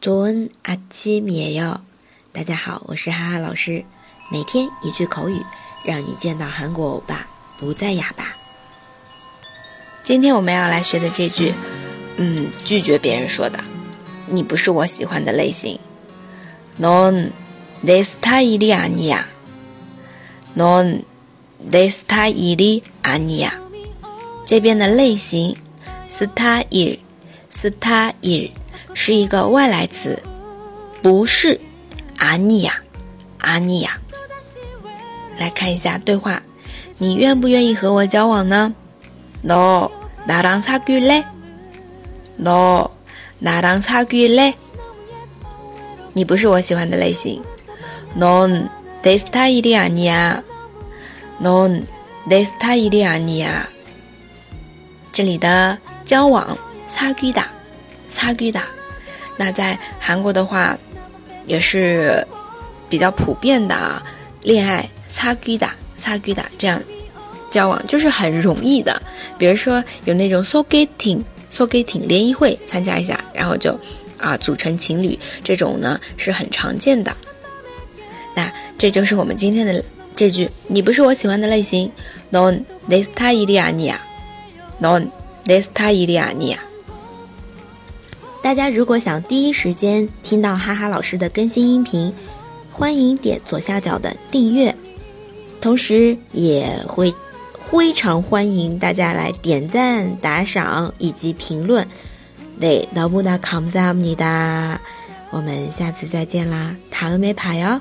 조은아침이에 요。 大家好，我是哈哈老师。每天一句口语，让你见到韩国欧巴不再哑巴。今天我们要来学的这句，嗯，拒绝别人说的，你不是我喜欢的类型。Non de esta ilia Non de esta ilia 这边的类型，style，style。 是一个外来词，不是阿尼亚，阿尼亚。来看一下对话，你愿不愿意和我交往呢？No，나랑사귀 래。 No，나랑사귀 래。 你不是我喜欢的类型。Non de esta idea ni a。Non de esta idea ni a。这里的交往，사귀 다， 사귀 다。 那在韩国的话，也是比较普遍的恋爱擦귀 다， 擦귀 다这样交往就是很容易的。比如说有那种 so getting so getting 联谊会参加一下，然后就啊组成情侣，这种呢是很常见的。那这就是我们今天的这句，你不是我喜欢的类型。Non de esta idea ni a Non de esta idea ni a 大家如果想第一时间听到哈哈老师的更新音频，欢迎点左下角的订阅。同时也会非常欢迎大家来点赞、打赏以及评论。对，老布达，卡姆萨姆尼达，我们下次再见啦。塔恩梅帕哟。